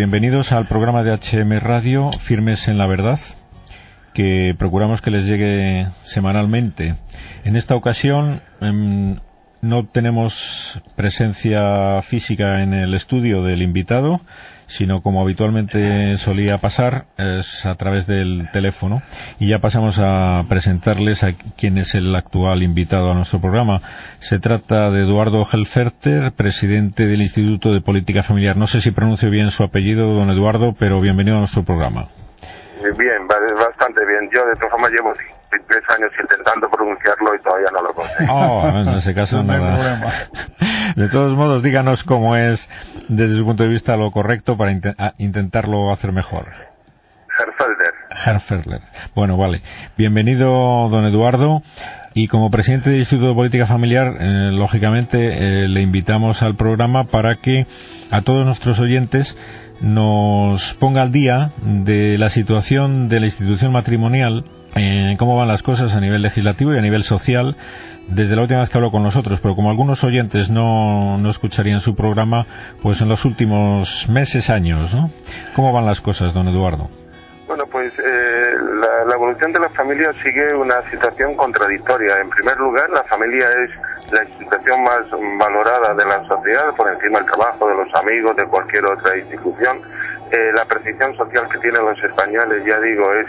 bienvenidos al programa de HM Radio Firmes en la Verdad, que procuramos que les llegue semanalmente. En esta ocasión em, no tenemos presencia física en el estudio del invitado, sino como habitualmente solía pasar, es a través del teléfono. Y ya pasamos a presentarles a quién es el actual invitado a nuestro programa. Se trata de Eduardo Helferter, presidente del Instituto de Política Familiar. No sé si pronuncio bien su apellido, don Eduardo, pero bienvenido a nuestro programa. Bien, bastante bien. Yo de todas formas llevo tres años intentando pronunciarlo y todavía no lo consigo. Oh, en ese caso no nada. De todos modos, díganos cómo es desde su punto de vista lo correcto para intentarlo hacer mejor. Herfelder. Herfelder. Bueno, vale. Bienvenido, don Eduardo. Y como presidente del Instituto de Política Familiar, eh, lógicamente eh, le invitamos al programa para que a todos nuestros oyentes nos ponga al día de la situación de la institución matrimonial, eh, cómo van las cosas a nivel legislativo y a nivel social desde la última vez que habló con nosotros, pero como algunos oyentes no, no escucharían su programa, pues en los últimos meses, años, ¿no? ¿Cómo van las cosas, don Eduardo? Bueno, pues eh, la, la, evolución de la familia sigue una situación contradictoria. En primer lugar, la familia es la institución más valorada de la sociedad, por encima del trabajo, de los amigos, de cualquier otra institución. Eh, la precisión social que tienen los españoles, ya digo, es,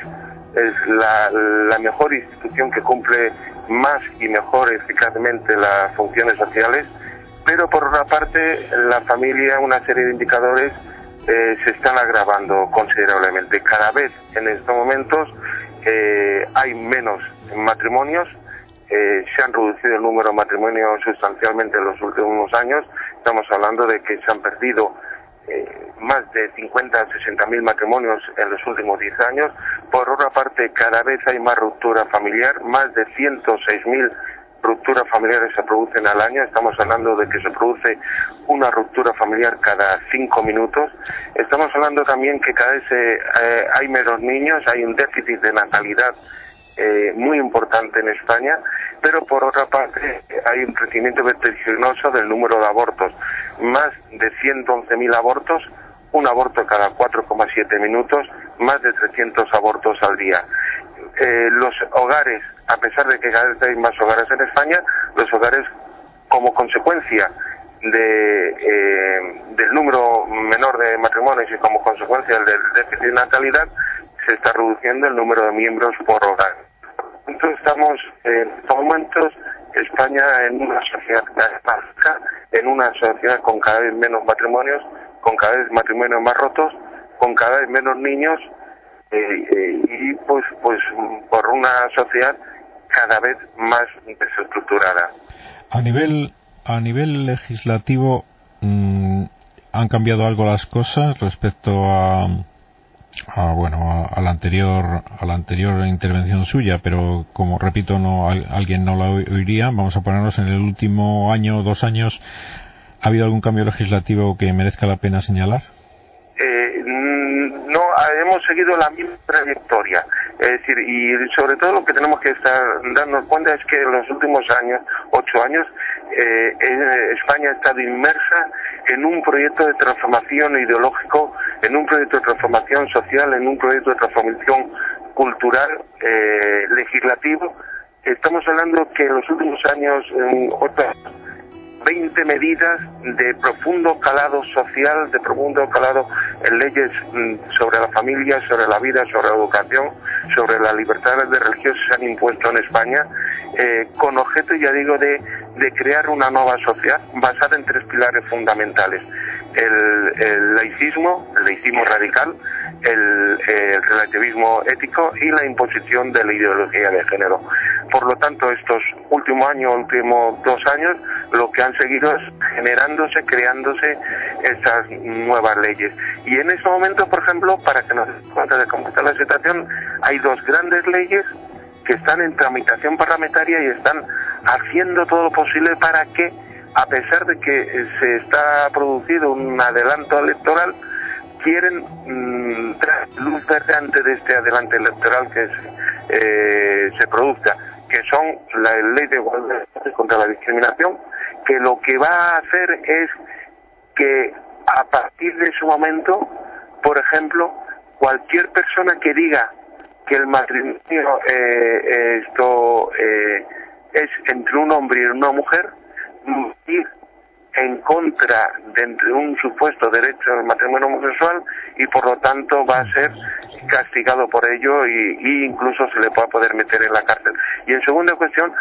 es la, la mejor institución que cumple más y mejor eficazmente las funciones sociales, pero por otra parte, la familia, una serie de indicadores eh, se están agravando considerablemente. Cada vez en estos momentos eh, hay menos matrimonios, eh, se han reducido el número de matrimonios sustancialmente en los últimos años. Estamos hablando de que se han perdido más de 50 a 60 mil matrimonios en los últimos 10 años. Por otra parte, cada vez hay más ruptura familiar, más de 106 mil rupturas familiares se producen al año. Estamos hablando de que se produce una ruptura familiar cada cinco minutos. Estamos hablando también que cada vez eh, hay menos niños, hay un déficit de natalidad eh, muy importante en España, pero por otra parte hay un crecimiento vertiginoso del número de abortos. Más de 111.000 abortos, un aborto cada 4,7 minutos, más de 300 abortos al día. Eh, los hogares, a pesar de que cada vez hay más hogares en España, los hogares como consecuencia eh, del número menor de matrimonios y como consecuencia del déficit de natalidad, se está reduciendo el número de miembros por hogar. Entonces estamos en estos momentos España en una sociedad baja, en una sociedad con cada vez menos matrimonios, con cada vez matrimonios más rotos, con cada vez menos niños eh, eh, y pues pues por una sociedad cada vez más desestructurada. A nivel a nivel legislativo mm, han cambiado algo las cosas respecto a, a bueno a, la anterior a la anterior intervención suya, pero como repito no alguien no la oiría, vamos a ponernos en el último año o dos años ¿Ha habido algún cambio legislativo que merezca la pena señalar? Hemos seguido la misma trayectoria. Es decir, y sobre todo lo que tenemos que estar dando cuenta es que en los últimos años, ocho años, eh, España ha estado inmersa en un proyecto de transformación ideológico, en un proyecto de transformación social, en un proyecto de transformación cultural, eh, legislativo. Estamos hablando que en los últimos años, en otras 20 medidas de profundo calado social, de profundo calado en leyes mm, sobre la familia, sobre la vida, sobre la educación, sobre las libertades de religión se han impuesto en España, eh, con objeto, ya digo, de, crear una nueva sociedad basada en tres pilares fundamentales. El, laicismo, el laicismo radical, el, relativismo ético y la imposición de la ideología de género. Por lo tanto, estos últimos años, últimos dos años, lo que han seguido es generándose, creándose estas nuevas leyes. Y en este momento, por ejemplo, para que nos demos cuenta de cómo está la situación, hay dos grandes leyes que están en tramitación parlamentaria y están haciendo todo lo posible para que, a pesar de que se está producido un adelanto electoral, quieren mm, luz verde antes de este adelante electoral que eh, se produzca, que son la ley de igualdad contra la discriminación, que lo que va a hacer es que a partir de ese momento por ejemplo, cualquier persona que diga que el matrimonio eh, esto eh, es entre un hombre y una mujer, en contra de un supuesto derecho al matrimonio homosexual y por lo tanto va a ser castigado por ello y, incluso se le pueda poder meter en la cárcel. Y en segunda cuestión,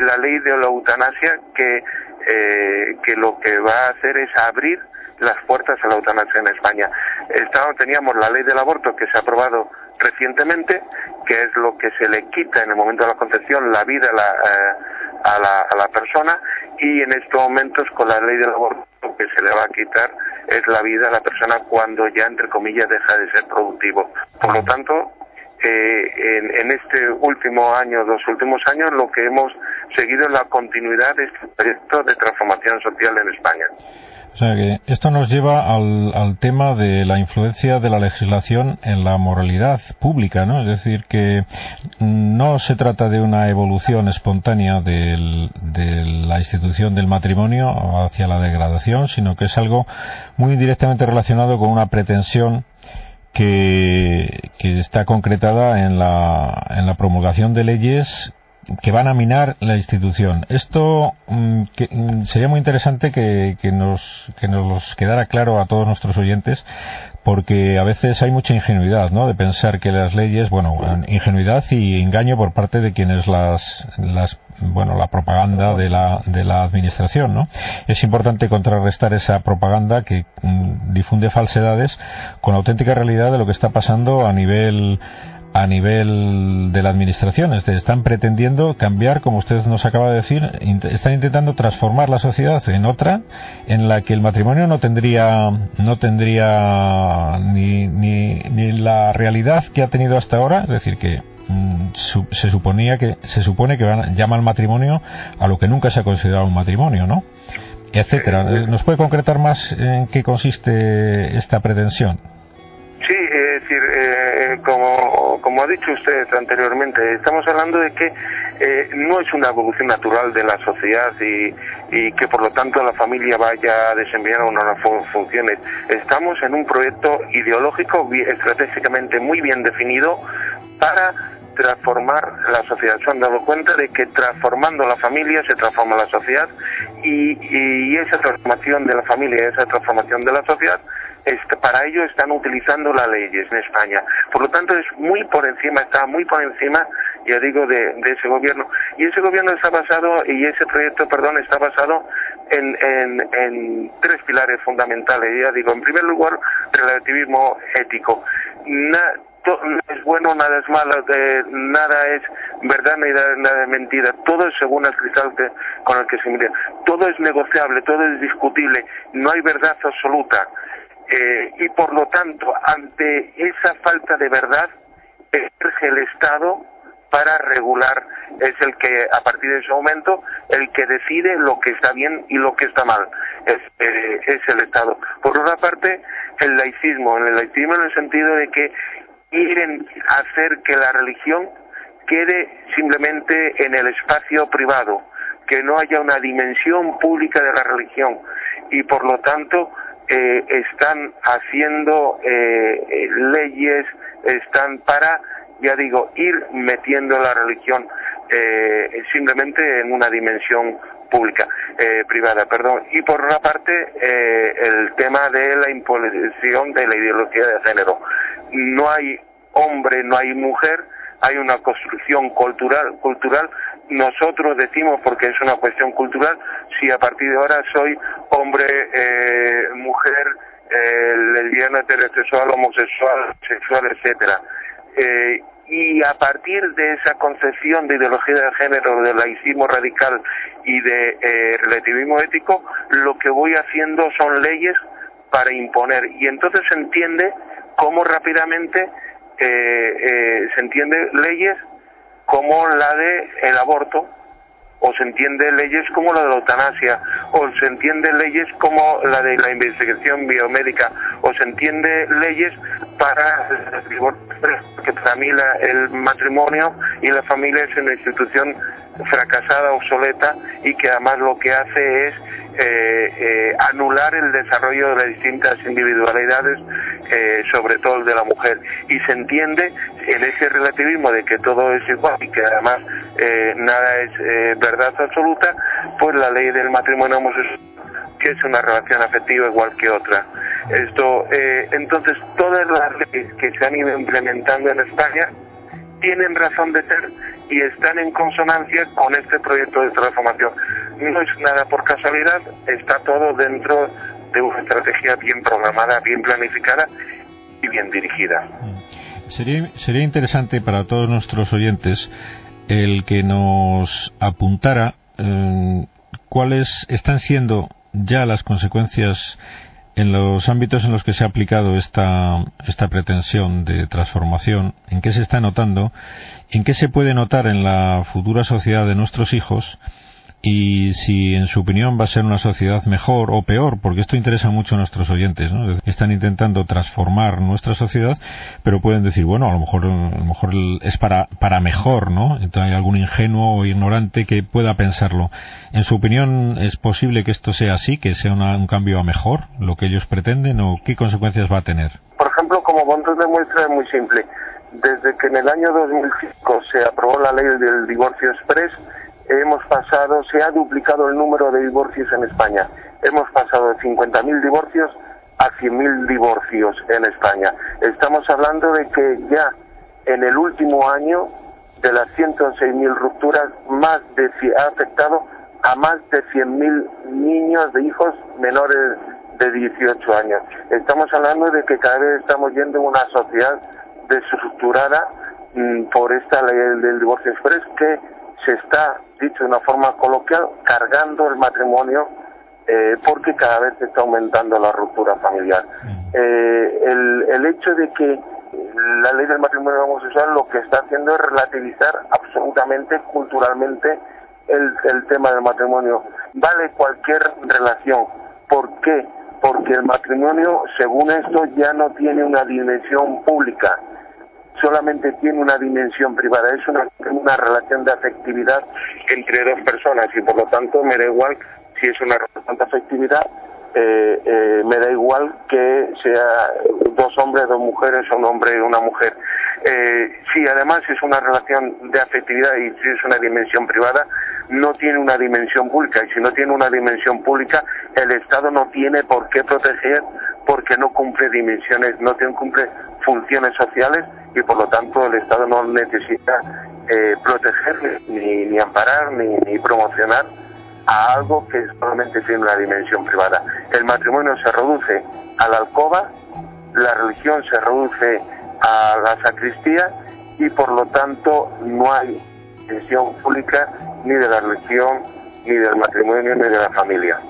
la ley de la eutanasia que, eh, que lo que va a hacer es abrir las puertas a la eutanasia en España. Estábamos, teníamos la ley del aborto que se ha aprobado recientemente, que es lo que se le quita en el momento de la concepción la vida a la, eh, a la, a la persona y en estos momentos con la ley del aborto lo que se le va a quitar es la vida a la persona cuando ya entre comillas deja de ser productivo. Por lo tanto, eh, en, en, este último año, dos últimos años, lo que hemos seguido es la continuidad de este proyecto de transformación social en España. O sea que esto nos lleva al, tema de la influencia de la legislación en la moralidad pública, ¿no? Es decir, que no se trata de una evolución espontánea de la institución del matrimonio hacia la degradación, sino que es algo muy directamente relacionado con una pretensión que, que está concretada en la promulgación de leyes que van a minar la institución. Esto mm, mm, sería muy interesante que, nos, que nos quedara claro a todos nuestros oyentes, porque a veces hay mucha ingenuidad, ¿no? De pensar que las leyes, bueno, ingenuidad y engaño por parte de quienes las, las bueno, la propaganda de la, de la administración, ¿no? Es importante contrarrestar esa propaganda que mm, difunde falsedades con la auténtica realidad de lo que está pasando a nivel a nivel de la administración. están pretendiendo cambiar, como usted nos acaba de decir, están intentando transformar la sociedad en otra en la que el matrimonio no tendría, no tendría ni, ni, ni la realidad que ha tenido hasta ahora, es decir, que mm, se suponía que se supone que van, llaman matrimonio a lo que nunca se ha considerado un matrimonio, ¿no? etcétera. ¿Nos puede concretar más en qué consiste esta pretensión? Sí, es decir, como, ha dicho usted anteriormente, estamos hablando de que eh, no es una evolución natural de la sociedad y, y, que por lo tanto la familia vaya a desempeñar unas funciones. Estamos en un proyecto ideológico estratégicamente muy bien definido para transformar la sociedad. Se han dado cuenta de que transformando la familia se transforma la sociedad y esa transformación de la familia, esa transformación de la sociedad para ello están utilizando las leyes en España. Por lo tanto, es muy por encima, está muy por encima, ya digo, de, ese gobierno. Y ese gobierno está basado, y ese proyecto, perdón, está basado en, tres pilares fundamentales. Ya digo, en primer lugar, relativismo ético. nada es bueno, nada es malo, nada es verdad, nada, es mentira. Todo es según el cristal con el que se mira. Todo es negociable, todo es discutible. No hay verdad absoluta. Eh, y por lo tanto, ante esa falta de verdad, ejerce el Estado para regular, es el que a partir de ese momento, el que decide lo que está bien y lo que está mal, es, eh, es el Estado. Por otra parte, el laicismo, el laicismo en el sentido de que quieren hacer que la religión quede simplemente en el espacio privado, que no haya una dimensión pública de la religión. Y por lo tanto eh, están haciendo eh, eh, leyes, están para, ya digo, ir metiendo la religión simplemente en una dimensión pública, privada, perdón. Y por una parte, el tema de la imposición de la ideología de género. No hay hombre, no hay mujer, hay una construcción cultural, cultural nosotros decimos, porque es una cuestión cultural, si a partir de ahora soy hombre, eh, mujer, eh, lesbiana, heterosexual, homosexual, sexual, etcétera. Eh, y a partir de esa concepción de ideología de género, de laicismo radical y de eh, relativismo ético, lo que voy haciendo son leyes para imponer. Y entonces se entiende cómo rápidamente se entiende leyes como la de el aborto, o se entiende leyes como la de la eutanasia, o se entiende leyes como la de la investigación biomédica, o se entiende leyes para que para mí el matrimonio y la familia es una institución fracasada, obsoleta y que además lo que hace es eh, anular el desarrollo de las distintas individualidades, sobre todo el de la mujer. Y se entiende en ese relativismo de que todo es igual y que además nada es verdad absoluta, pues la ley del matrimonio homosexual que es una relación afectiva igual que otra. Esto, eh, entonces, todas las leyes que se han ido implementando en España tienen razón de ser y están en consonancia con este proyecto de transformación. No es nada por casualidad, está todo dentro de una estrategia bien programada, bien planificada y bien dirigida. Sería, sería interesante para todos nuestros oyentes el que nos apuntara eh, cuáles están siendo ya las consecuencias en los ámbitos en los que se ha aplicado esta, esta pretensión de transformación, en qué se está notando, en qué se puede notar en la futura sociedad de nuestros hijos y si en su opinión va a ser una sociedad mejor o peor, porque esto interesa mucho a nuestros oyentes, ¿no? Están intentando transformar nuestra sociedad, pero pueden decir, bueno, a lo mejor, a lo mejor es para, para mejor, ¿no? Entonces hay algún ingenuo o ignorante que pueda pensarlo. En su opinión, ¿es posible que esto sea así, que sea un cambio a mejor, lo que ellos pretenden, o qué consecuencias va a tener? Por ejemplo, como punto de muestra es muy simple. Desde que en el año 2005 se aprobó la ley del divorcio express, hemos pasado, se ha duplicado el número de divorcios en España. Hemos pasado de 50.000 divorcios a 100.000 divorcios en España. Estamos hablando de que ya en el último año de las 106.000 rupturas, más de, ha afectado a más de 100.000 niños de hijos menores de 18 años. Estamos hablando de que cada vez estamos yendo a una sociedad desestructurada mm, por esta ley del divorcio express que se está, dicho de una forma coloquial, cargando el matrimonio eh, porque cada vez está aumentando la ruptura familiar. Eh, el, el hecho de que la ley del matrimonio homosexual lo que está haciendo es relativizar absolutamente culturalmente el, el tema del matrimonio. Vale cualquier relación. ¿Por qué? Porque el matrimonio, según esto, ya no tiene una dimensión pública solamente tiene una dimensión privada, es una, una relación de afectividad entre dos personas y por lo tanto me da igual si es una relación de afectividad, eh, eh, me da igual que sea dos hombres, dos mujeres un hombre y una mujer. Eh, si además es una relación de afectividad y si es una dimensión privada, no tiene una dimensión pública y si no tiene una dimensión pública, el Estado no tiene por qué proteger porque no cumple dimensiones, no cumple funciones sociales y por lo tanto el Estado no necesita eh, proteger ni, ni amparar ni, ni, promocionar a algo que solamente tiene una dimensión privada. El matrimonio se reduce a la alcoba, la religión se reduce a la sacristía y por lo tanto no hay dimensión pública ni de la religión, ni del matrimonio, ni de la familia.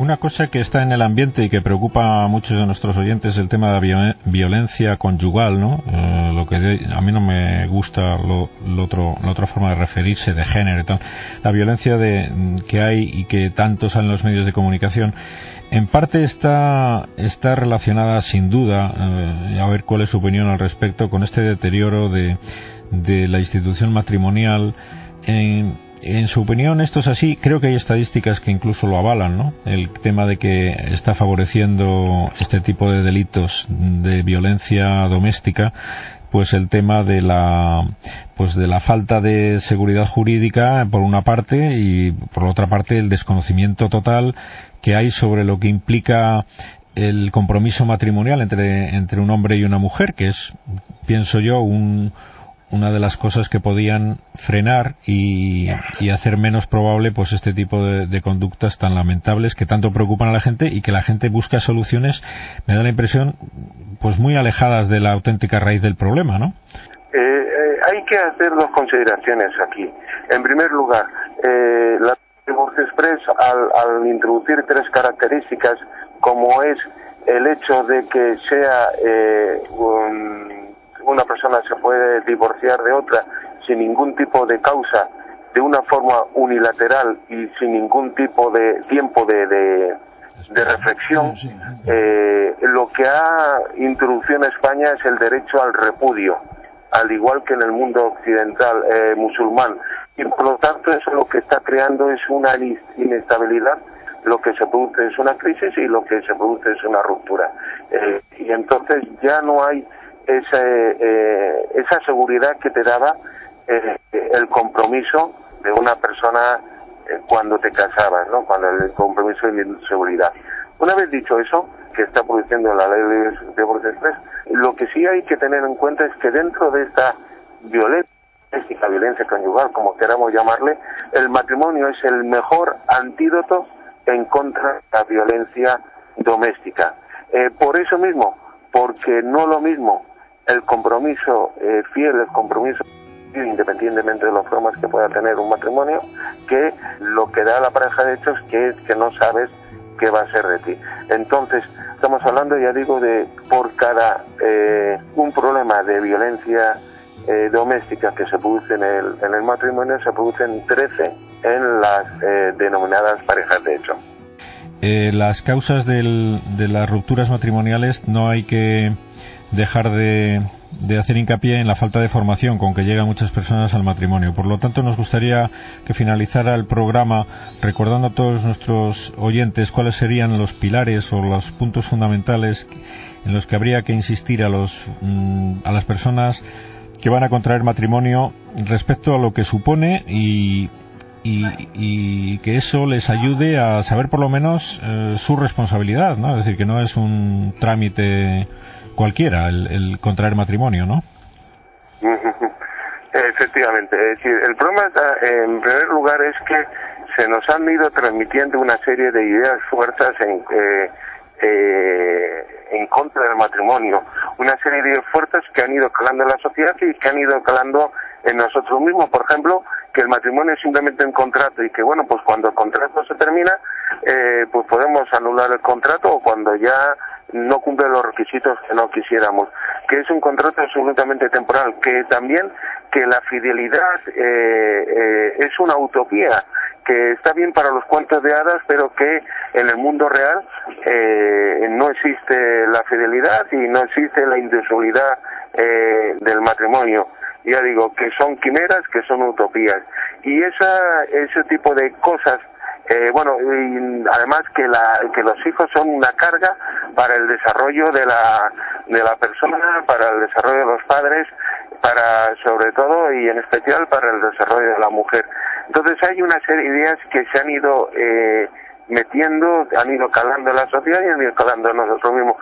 Una cosa que está en el ambiente y que preocupa a muchos de nuestros oyentes es el tema de la violencia conyugal, ¿no? Eh, lo que a mí no me gusta lo, otro, la otra forma de referirse de género y tal. La violencia de, que hay y que tanto sale en los medios de comunicación. En parte está, está relacionada sin duda, eh, a ver cuál es su opinión al respecto, con este deterioro de, de la institución matrimonial en, en su opinión, esto es así. Creo que hay estadísticas que incluso lo avalan, ¿no? El tema de que está favoreciendo este tipo de delitos de violencia doméstica, pues el tema de la, pues de la falta de seguridad jurídica por una parte y por otra parte el desconocimiento total que hay sobre lo que implica el compromiso matrimonial entre, entre un hombre y una mujer, que es, pienso yo, un, una de las cosas que podían frenar y, hacer menos probable pues este tipo de, conductas tan lamentables que tanto preocupan a la gente y que la gente busca soluciones me da la impresión pues muy alejadas de la auténtica raíz del problema ¿no? Eh, eh, hay que hacer dos consideraciones aquí en primer lugar eh, la Divorce Express al, al introducir tres características como es el hecho de que sea un una persona se puede divorciar de otra sin ningún tipo de causa, de una forma unilateral y sin ningún tipo de tiempo de, de, reflexión, eh, lo que ha introducido en España es el derecho al repudio, al igual que en el mundo occidental eh, musulmán. Y por lo tanto eso lo que está creando es una inestabilidad lo que se produce es una crisis y lo que se produce es una ruptura. Eh, y entonces ya no hay ese, esa seguridad que te daba el compromiso de una persona cuando te casabas, ¿no? Cuando el compromiso de seguridad. Una vez dicho eso, que está produciendo la ley de divorcio express, lo que sí hay que tener en cuenta es que dentro de esta violencia doméstica, violencia conyugal, como queramos llamarle, el matrimonio es el mejor antídoto en contra de la violencia doméstica. Eh, por eso mismo, porque no lo mismo el compromiso eh, fiel, el compromiso independientemente de las formas que pueda tener un matrimonio, que lo que da la pareja de hechos, que es que no sabes qué va a ser de ti. Entonces, estamos hablando, ya digo, de por cada eh, un problema de violencia eh, doméstica que se produce en el, en el matrimonio, se producen 13 en las eh, denominadas parejas de hecho. las causas del, de las rupturas matrimoniales no hay que dejar de, de hacer hincapié en la falta de formación con que llegan muchas personas al matrimonio. Por lo tanto, nos gustaría que finalizara el programa recordando a todos nuestros oyentes cuáles serían los pilares o los puntos fundamentales en los que habría que insistir a, los, mm, a las personas que van a contraer matrimonio respecto a lo que supone y, y, que eso les ayude a saber por lo menos eh, su responsabilidad, ¿no? Es decir, que no es un trámite cualquiera el, contraer matrimonio, ¿no? Efectivamente, es decir, el problema en primer lugar es que se nos han ido transmitiendo una serie de ideas fuerzas en, eh, eh, en contra del matrimonio, una serie de ideas fuerzas que han ido calando en la sociedad y que han ido calando en nosotros mismos. Por ejemplo, que el matrimonio es simplemente un contrato y que, bueno, pues cuando el contrato se termina, eh, pues podemos anular el contrato o cuando ya no cumple los requisitos que no quisiéramos, que es un contrato absolutamente temporal, que también que la fidelidad eh, eh, es una utopía, que está bien para los cuentos de hadas, pero que en el mundo real eh, no existe la fidelidad y no existe la indisolubilidad del matrimonio. Ya digo, que son quimeras, que son utopías. Y esa, ese tipo de cosas eh, bueno, y además que, la, que los hijos son una carga para el desarrollo de la, de la persona, para el desarrollo de los padres, para sobre todo y en especial para el desarrollo de la mujer. Entonces hay una serie de ideas que se han ido eh, metiendo, han ido calando la sociedad y han ido calando nosotros mismos.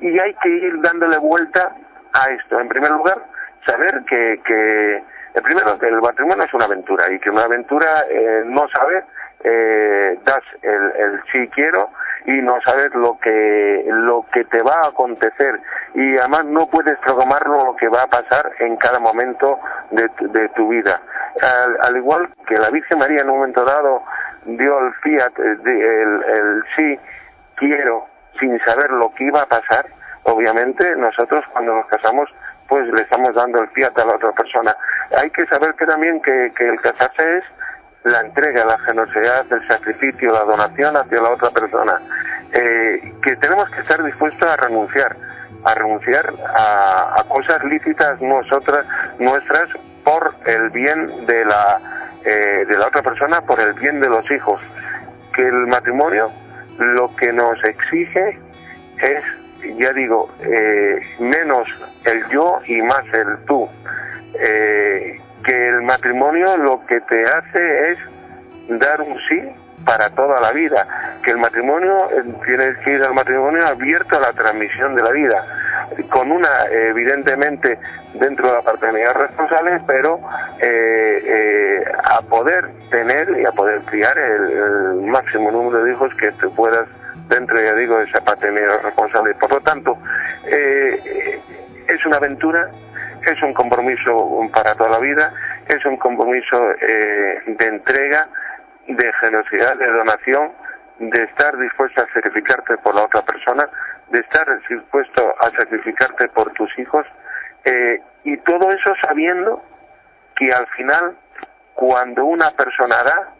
Y hay que ir dándole vuelta a esto. En primer lugar, saber que, que el primero, que el matrimonio es una aventura y que una aventura eh, no sabe eh, das el, el sí quiero y no sabes lo que lo que te va a acontecer. Y además no puedes programarlo lo que va a pasar en cada momento de, de tu vida. Al, igual que la Virgen María en un momento dado dio el fiat eh, el, el sí quiero sin saber lo que iba a pasar obviamente nosotros cuando nos casamos pues le estamos dando el fiat a la otra persona hay que saber que también que, el casarse es la entrega, la generosidad, el sacrificio, la donación hacia la otra persona, eh, que tenemos que estar dispuestos a renunciar, a renunciar a, cosas lícitas nuestras por el bien de la, eh, de la otra persona, por el bien de los hijos. Que el matrimonio lo que nos exige es, ya digo, eh, menos el yo y más el tú. Eh, que el matrimonio lo que te hace es dar un sí para toda la vida, que el matrimonio, eh, tiene que ir al matrimonio abierto a la transmisión de la vida, con una, evidentemente, dentro de la paternidad responsable, pero eh, eh, a poder tener y a poder criar el, máximo número de hijos que te puedas dentro, ya digo, de esa paternidad responsable. Por lo tanto, es una aventura es un compromiso para toda la vida, es un compromiso eh, de entrega, de generosidad, de donación, de estar dispuesto a sacrificarte por la otra persona, de estar dispuesto a sacrificarte por tus hijos, eh, y todo eso sabiendo que al final, cuando una persona da,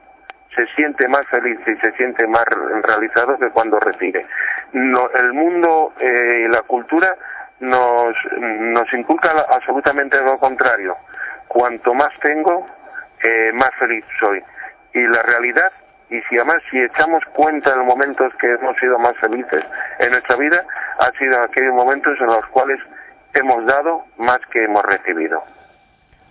se siente más feliz y se siente más realizado que cuando recibe. El mundo y eh, la cultura nos, nos inculca absolutamente lo contrario. Cuanto más tengo, eh, más feliz soy. Y la realidad y si además si echamos cuenta de los momentos que hemos sido más felices en nuestra vida, ha sido aquellos momentos en los cuales hemos dado más que hemos recibido.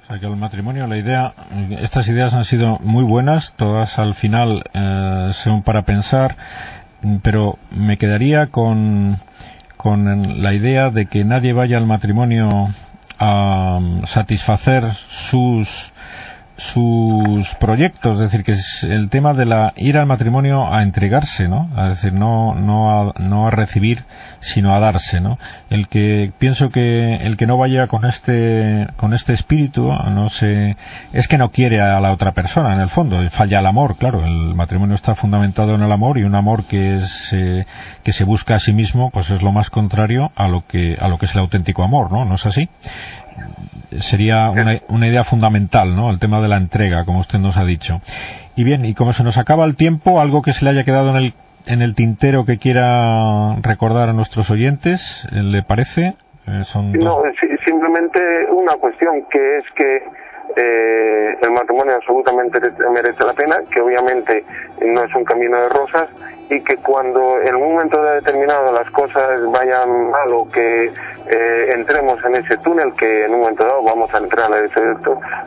O sea que el matrimonio, la idea, estas ideas han sido muy buenas, todas al final eh, son para pensar, pero me quedaría con, con la idea de que nadie vaya al matrimonio a satisfacer sus sus proyectos, es decir, que es el tema de la ir al matrimonio a entregarse, ¿no? Es decir, no no a, no a recibir, sino a darse, ¿no? El que pienso que el que no vaya con este con este espíritu, no sé, es que no quiere a la otra persona en el fondo, falla el amor, claro, el matrimonio está fundamentado en el amor y un amor que se que se busca a sí mismo, pues es lo más contrario a lo que a lo que es el auténtico amor, ¿no? ¿No es así? sería una, una, idea fundamental, ¿no? El tema entrega, como usted nos ha dicho. Y bien, y como se nos acaba el tiempo, algo que se le haya quedado en el, en el tintero que quiera recordar a nuestros oyentes, ¿le parece? Eh, son no, simplemente una cuestión que es que eh, el matrimonio absolutamente merece la pena, que obviamente no es un camino de rosas y que cuando en un momento determinado las cosas vayan mal o que eh, entremos en ese túnel, que en un momento dado vamos a entrar en ese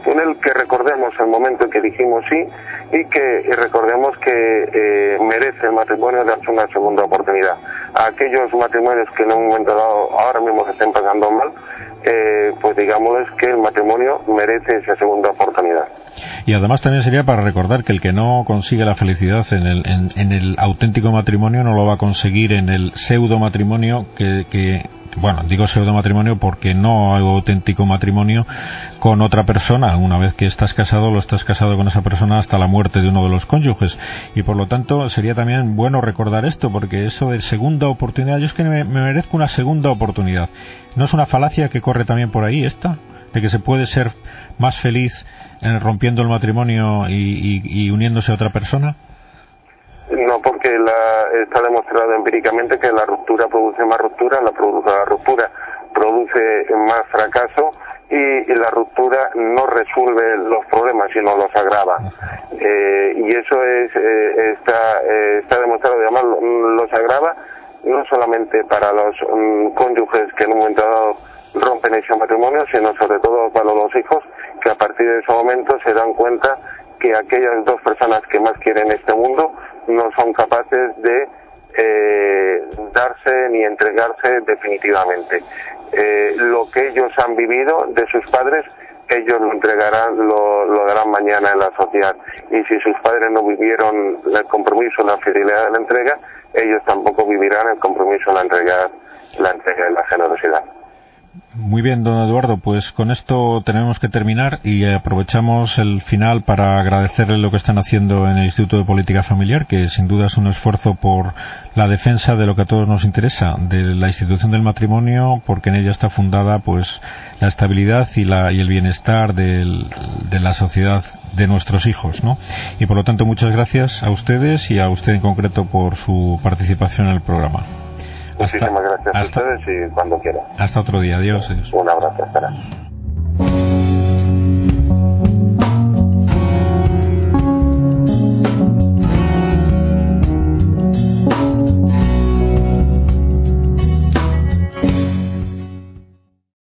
túnel, que recordemos el momento en que dijimos sí y que recordemos que eh, merece el matrimonio darse una segunda oportunidad. A aquellos matrimonios que en un momento dado ahora mismo se estén pasando mal, digámosles que el matrimonio merece esa segunda oportunidad. Y además también sería para recordar que el que no consigue la felicidad en el, en, el auténtico matrimonio no lo va a conseguir en el pseudo matrimonio que, que bueno, digo pseudo matrimonio porque no hay auténtico matrimonio con otra persona. Una vez que estás casado, lo estás casado con esa persona hasta la muerte de uno de los cónyuges. Y por lo tanto, sería también bueno recordar esto, porque eso de segunda oportunidad, yo es que me, merezco una segunda oportunidad. ¿No es una falacia que corre también por ahí esta? De que se puede ser más feliz eh, rompiendo el matrimonio y uniéndose a otra persona? No, porque la, está demostrado empíricamente que la ruptura produce más ruptura, la, la ruptura produce más fracaso y, la ruptura no resuelve los problemas, sino los agrava. Eh, y eso es, eh, está, eh, está demostrado, además los agrava no solamente para los mm, cónyuges que en un momento dado rompen ese matrimonio, sino sobre todo para los hijos que a partir de ese momento se dan cuenta que aquellas dos personas que más quieren este mundo no son capaces de eh, darse ni entregarse definitivamente. Eh, lo que ellos han vivido de sus padres, ellos lo entregarán, lo, darán mañana en la sociedad. Y si sus padres no vivieron el compromiso, la fidelidad de la entrega, ellos tampoco vivirán el compromiso, la entrega, la entrega y la generosidad. Muy bien, don Eduardo, pues con esto tenemos que terminar y aprovechamos el final para agradecerle lo que están haciendo en el Instituto de Política Familiar, que sin duda es un esfuerzo por la defensa de lo que a todos nos interesa, de la institución del matrimonio, porque en ella está fundada pues la estabilidad y, la, y el bienestar de la sociedad de nuestros hijos, ¿no? Y por lo tanto, muchas gracias a ustedes y a usted en concreto por su participación en el programa. Muchísimas gracias a ustedes y cuando quieran. Hasta otro día, adiós. Un abrazo, hasta espera.